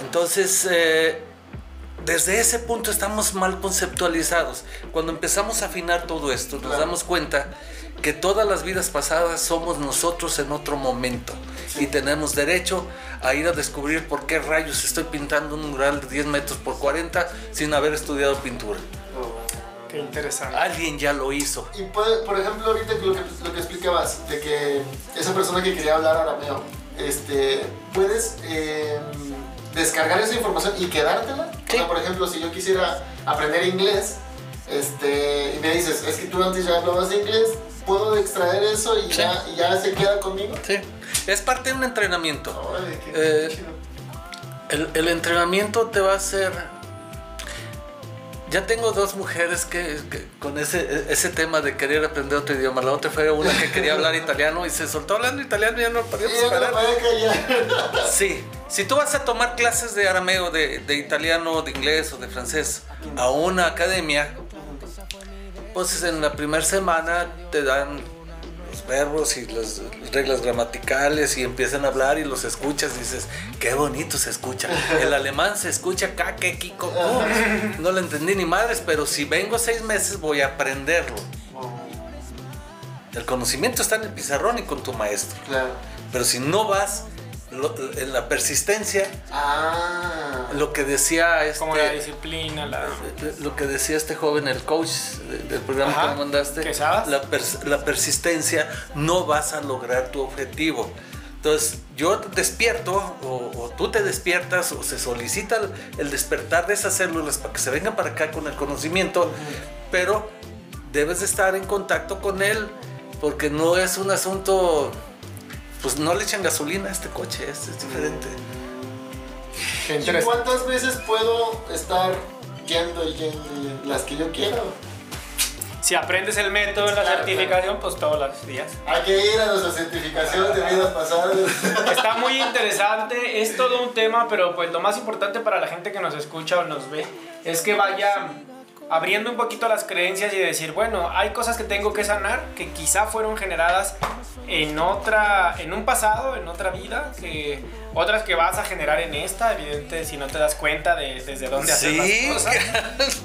Entonces, eh, desde ese punto estamos mal conceptualizados. Cuando empezamos a afinar todo esto, nos Claro. damos cuenta que todas las vidas pasadas somos nosotros en otro momento. Y tenemos derecho a ir a descubrir por qué rayos estoy pintando un mural de 10 metros por 40 sin haber estudiado pintura. Qué interesante. Alguien ya lo hizo. Y puede, por ejemplo, ahorita lo que, lo que explicabas, de que esa persona que quería hablar arameo, este, puedes eh, descargar esa información y quedártela. O sea, por ejemplo, si yo quisiera aprender inglés, este, y me dices, es que tú antes ya hablabas inglés, puedo extraer eso y, Sí. ya, y ya se queda conmigo. Sí. Es parte de un entrenamiento. Órale, qué Eh. El, el entrenamiento te va a hacer. Ya tengo dos mujeres que, que con ese, ese tema de querer aprender otro idioma. La otra fue una que quería hablar italiano y se soltó hablando italiano y ya no podíamos parar. Sí, si tú vas a tomar clases de arameo, de, de italiano, de inglés o de francés a una academia, pues en la primera semana te dan verbos y las reglas gramaticales y empiezan a hablar y los escuchas y dices, qué bonito se escucha. El alemán se escucha kake, kiko. No lo entendí ni madres, pero si vengo seis meses voy a aprenderlo. El conocimiento está en el pizarrón y con tu maestro. Claro. Pero si no vas lo- en la persistencia, Ah. lo que decía este, Como la disciplina, la... lo que decía este joven, el coach de- del programa Ajá, que me mandaste, la, pers- la persistencia, no vas a lograr tu objetivo. Entonces, yo despierto, o, o tú te despiertas, o se solicita el, el despertar de esas células para que se vengan para acá con el conocimiento, pero debes de estar en contacto con él, porque no es un asunto, pues no le echan gasolina a este coche, es, es diferente. ¿Y cuántas veces puedo estar yendo y yendo? Las que yo quiero. Si aprendes el método de la Claro, certificación, pues todos los días. Hay que ir a nuestra certificación de vidas pasadas. Está muy interesante, es todo un tema, pero pues lo más importante para la gente que nos escucha o nos ve es que vaya abriendo un poquito las creencias y decir, bueno, hay cosas que tengo que sanar que quizá fueron generadas en otra en un pasado, en otra vida, que otras que vas a generar en esta, evidente si no te das cuenta de desde dónde hacer Sí, las cosas.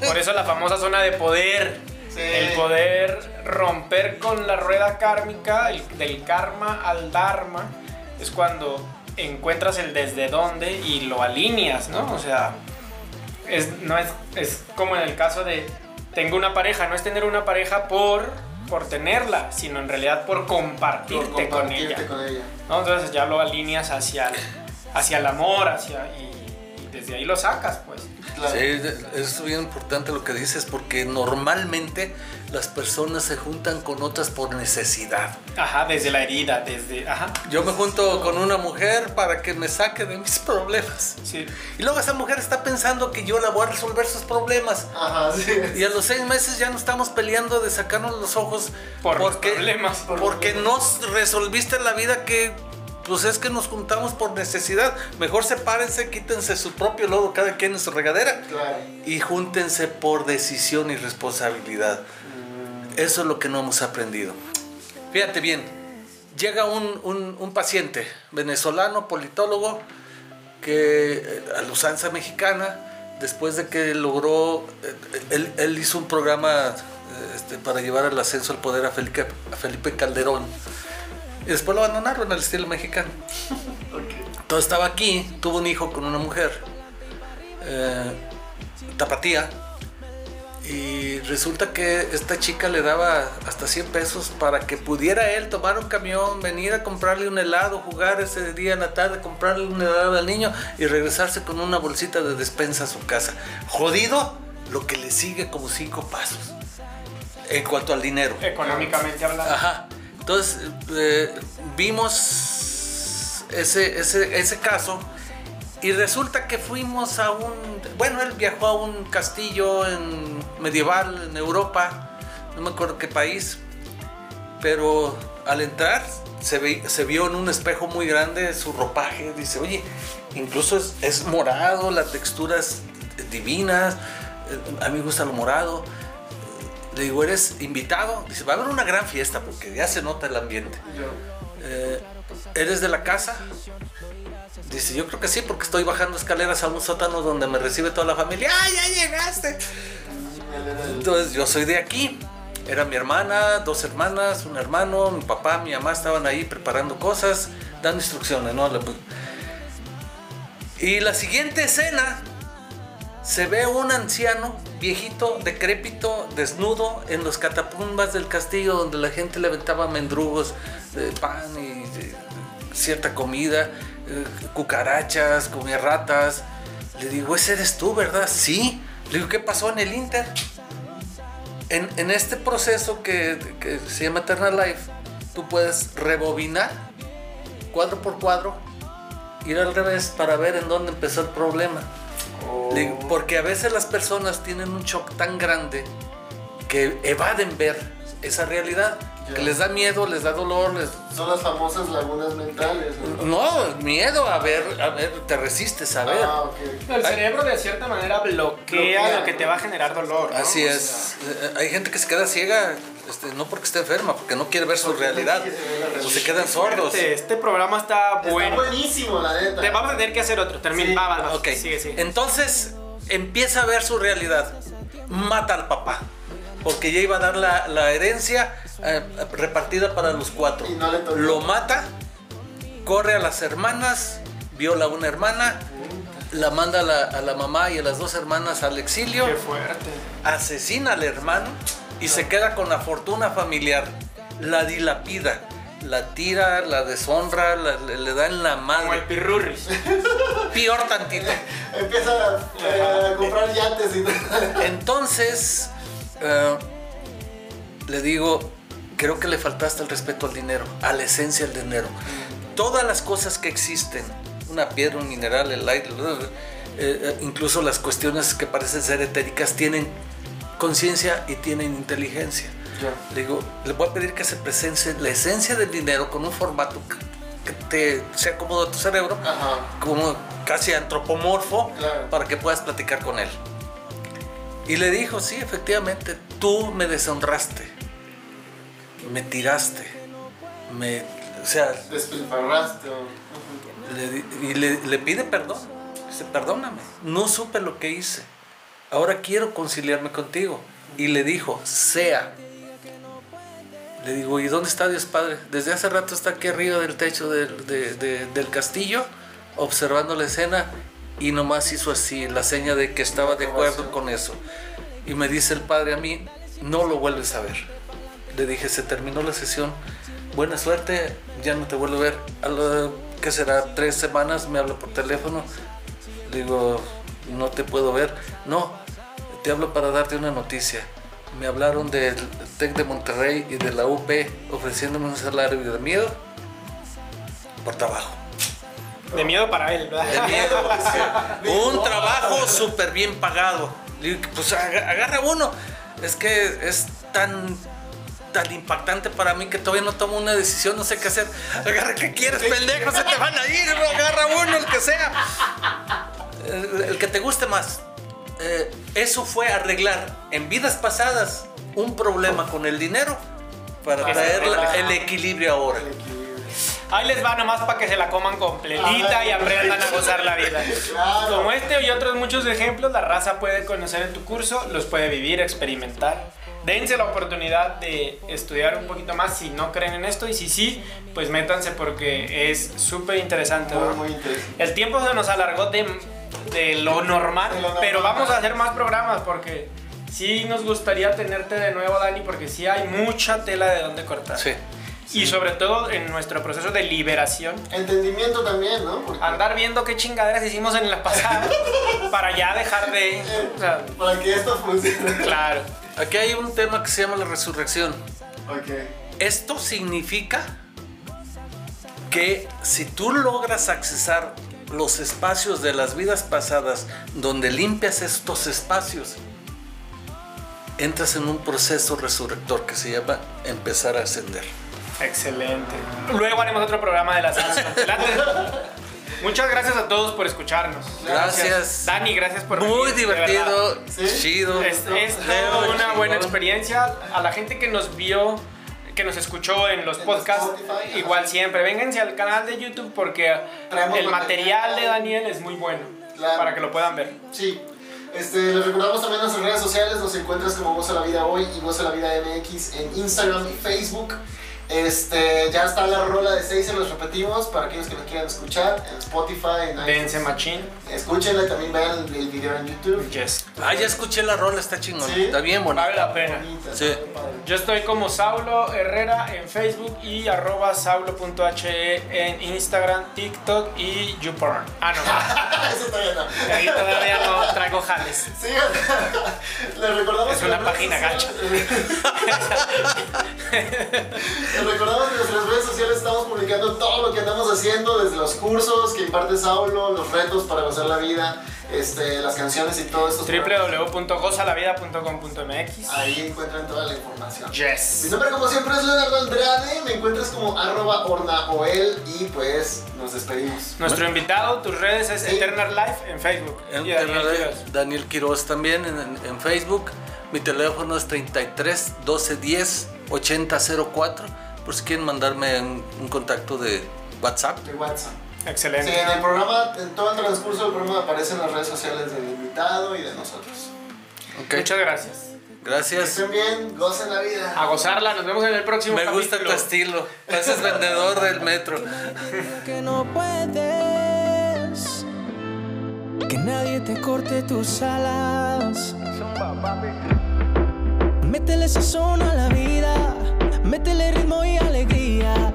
Por eso la famosa zona de poder. Sí. El poder romper con la rueda kármica, el- del karma al dharma, es cuando encuentras el desde dónde y lo alineas, ¿no? O sea, es, no es, es como en el caso de tengo una pareja, no es tener una pareja por, por tenerla, sino en realidad por compartirte, Por con ella. con ella. ¿no? Entonces ya lo alineas hacia el, hacia el amor, hacia, y desde ahí lo sacas, pues. Claro. Sí, es bien importante lo que dices porque normalmente las personas se juntan con otras por necesidad. Ajá, desde la herida, desde... Ajá, Yo me junto con una mujer para que me saque de mis problemas. sí. Y luego esa mujer está pensando que yo la voy a resolver sus problemas. Ajá, sí. Y a los seis meses ya no estamos peleando de sacarnos los ojos Por los porque, problemas. Por- porque no resolviste la vida que pues es que nos juntamos por necesidad. Mejor sepárense, quítense su propio lodo cada quien en su regadera Claro. y júntense por decisión y responsabilidad. Eso es lo que no hemos aprendido. Fíjate bien, llega un, un- un paciente venezolano, politólogo, que eh, a la usanza mexicana, después de que logró, eh, él, él hizo un programa eh, este, para llevar el ascenso al poder a Felipe, a Felipe Calderón. Y después lo abandonaron al estilo mexicano. Entonces estaba aquí, tuvo un hijo con una mujer, eh, tapatía, y resulta que esta chica le daba hasta 100 pesos para que pudiera él tomar un camión, venir a comprarle un helado, jugar ese día en la tarde, comprarle un helado al niño y regresarse con una bolsita de despensa a su casa. Jodido lo que le sigue como cinco pasos en cuanto al dinero. Económicamente hablando. Ajá. Entonces, eh, vimos ese, ese, caso y resulta que fuimos a un... Bueno, él viajó a un castillo medieval en Europa, no me acuerdo qué país, pero al entrar se, ve- se vio en un espejo muy grande su ropaje, dice, oye, incluso es, es morado, la textura es divina, eh, a mí me gusta lo morado. Le digo, ¿eres invitado? Dice, va a haber una gran fiesta porque ya se nota el ambiente. Yo. Eh, ¿Eres de la casa? Dice, yo creo que sí, porque estoy bajando escaleras a un sótano donde me recibe toda la familia. ¡Ah, ya llegaste! Entonces, yo soy de aquí. Era mi hermana, dos hermanas, un hermano, mi papá, mi mamá estaban ahí preparando cosas, dando instrucciones, ¿no? Y la siguiente escena se ve un anciano, viejito, decrépito, desnudo, en los catapumbas del castillo donde la gente le aventaba mendrugos de pan y cierta comida, eh, cucarachas, comía ratas. Le digo, ese eres tú, ¿verdad? Sí. Le digo, ¿qué pasó en el Inter? En, en este proceso que, que se llama Eternal Life, tú puedes rebobinar cuadro por cuadro, ir al revés para ver en dónde empezó el problema. Le digo, porque a veces las personas tienen un shock tan grande que evaden ver esa realidad, Ya. que les da miedo, les da dolor, les... Son las famosas lagunas mentales. ¿no? No, miedo a ver, a ver, te resistes a ver. Ah, ok. El cerebro de cierta manera bloquea, Bloquea. lo que te va a generar dolor. ¿no? Así O es. sea, Eh, Hay gente que se queda ciega, este, no porque esté enferma, porque no quiere ver su realidad. O se realidad. quedan sordos. Este, este programa está Está bueno. buenísimo, la neta. Te vamos a tener que hacer otro. Termina. Sí. Va, va, va. Ok. Sigue, sigue. Entonces empieza a ver su realidad. Mata al papá. Porque ya iba a dar la, la herencia eh, repartida para los cuatro. Y no le tocó. Lo mata, corre a las hermanas, viola a una hermana, la manda a la, a la mamá y a las dos hermanas al exilio. Qué fuerte. asesina al hermano y se queda con la fortuna familiar, la dilapida. la tira, la deshonra, la- le, le da en la Como el madre. pirurris. Peor tantito. Empieza a, eh, a comprar yates y todo. Entonces, eh, le digo, creo que le faltaste el respeto al dinero, a la esencia del dinero. Todas las cosas que existen, una piedra, un mineral, el aire, eh, eh, incluso las cuestiones que parecen ser etéricas, tienen conciencia y tienen inteligencia. Le digo, le voy a pedir que se presente la esencia del dinero con un formato que, que te sea cómodo a tu cerebro, Ajá. como casi antropomorfo, Claro. para que puedas platicar con él. Y le dijo, sí, efectivamente, tú me deshonraste, me tiraste, me, o sea, Despilfarraste. le y le, le pide perdón. Dice, perdóname, no supe lo que hice. Ahora quiero conciliarme contigo. Y le dijo, sea. Le digo, ¿y dónde está Dios Padre? Desde hace rato está aquí arriba del techo del, de- de- del castillo, observando la escena, y nomás hizo así, la seña de que estaba de acuerdo con eso. Y me dice el Padre a mí, no lo vuelves a ver. Le dije, se terminó la sesión, buena suerte, ya no te vuelvo a ver. A lo que será tres semanas, me habla por teléfono, le digo, no te puedo ver. No, te hablo para darte una noticia. Me hablaron del TEC de Monterrey y de la UP ofreciéndome un salario de miedo por trabajo. De miedo para él, ¿verdad? De miedo, un trabajo súper bien pagado. Pues aga- agarra uno. Es que es tan tan impactante para mí que todavía no tomo una decisión, no sé qué hacer. Agarra que quieres, pendejo, se te van a ir, agarra uno, el que sea. El, el que te guste más. Eh, eso fue arreglar en vidas pasadas un problema con el dinero para traer la- el equilibrio ahora. El equilibrio. Ahí les va nomás para que se la coman completita y aprendan a gozar la vida. Claro. Como este y otros muchos ejemplos, la raza puede conocer en tu curso, los puede vivir, experimentar. Dense la oportunidad de estudiar un poquito más si no creen en esto y si sí, pues métanse porque es súper interesante. Muy, muy interesante. El tiempo se nos alargó de, de lo normal, De lo normal. pero vamos a hacer más programas porque sí nos gustaría tenerte de nuevo, Dani, porque sí hay mucha tela de donde cortar. Sí. Y sobre todo en nuestro proceso de liberación, Entendimiento también, ¿no? Porque andar viendo qué chingaderas hicimos en la pasada para ya dejar de... o sea, para que esto funcione. claro. Aquí hay un tema que se llama la resurrección. Ok. Esto significa que si tú logras accesar los espacios de las vidas pasadas donde limpias estos espacios, entras en un proceso resurrector que se llama empezar a ascender. Excelente. Luego haremos otro programa de la ascensión. Late. Muchas gracias a todos por escucharnos. Gracias. Dani, gracias por Muy venir, divertido, ¿Sí? chido. Es, es una buena experiencia. A la gente que nos vio, que nos escuchó en los En podcasts, Spotify, ajá. igual siempre, vénganse al canal de YouTube porque Traemos el material de Daniel es muy bueno. Claro. Para que lo puedan ver. Sí. Este, les recordamos también nuestras redes sociales, nos encuentras como Goza la Vida Hoy y Goza la Vida MX en Instagram y Facebook. Este, ya está la rola de 6, se los repetimos para aquellos que lo quieran escuchar en Spotify, en Dense iTunes. machín. Escúchenla y también vean el, el video en YouTube. Yes. Ah, ya escuché la rola, está chingón. Sí. Está bien bonito. Vale la pena. Bonita, Sí. Yo estoy como Saulo Herrera en Facebook y arroba saulo.he en Instagram, TikTok y YouPorn. Ah, no, Eso todavía no. ahí todavía no traigo jales. Sí, les recordamos Es que una página sociales- Les recordamos que en nuestras redes sociales estamos publicando todo lo que andamos haciendo, desde los cursos que imparte Saulo, los retos para gozar la vida, este, las canciones y todo esto. www.gozalavida.com.mx Ahí encuentran toda la información. Mi Yes. nombre como siempre es Leonardo Andrade, me encuentras como arroba ornaoel y pues nos despedimos. Nuestro invitado, tus redes es Sí. Eternal Life en Facebook. En- Y Daniel Quiroz. Daniel Quiroz también en, en- en Facebook. Mi teléfono es 33 12 10 80 04. Por si quieren mandarme un, un contacto de WhatsApp. De WhatsApp. Sí, Excelente. en el programa, en todo el transcurso del programa aparecen las redes sociales del invitado y de nosotros. Ok. Muchas gracias. Que Gracias. estén bien, gocen la vida. A gozarla, nos vemos en el próximo Me gusta tu estilo. Pareces vendedor del metro. que no puedes. Que nadie te corte tus alas. Métele sazón a la vida, métele ritmo y alegría.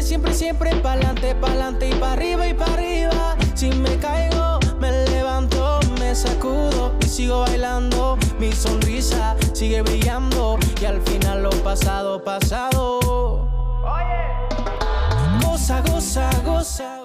siempre, siempre pa'lante, pa'lante y pa' arriba y pa' arriba. Si me caigo, me levanto, me sacudo y sigo bailando. Mi sonrisa sigue brillando y al final lo pasado, pasado. Oye. Goza, goza, goza.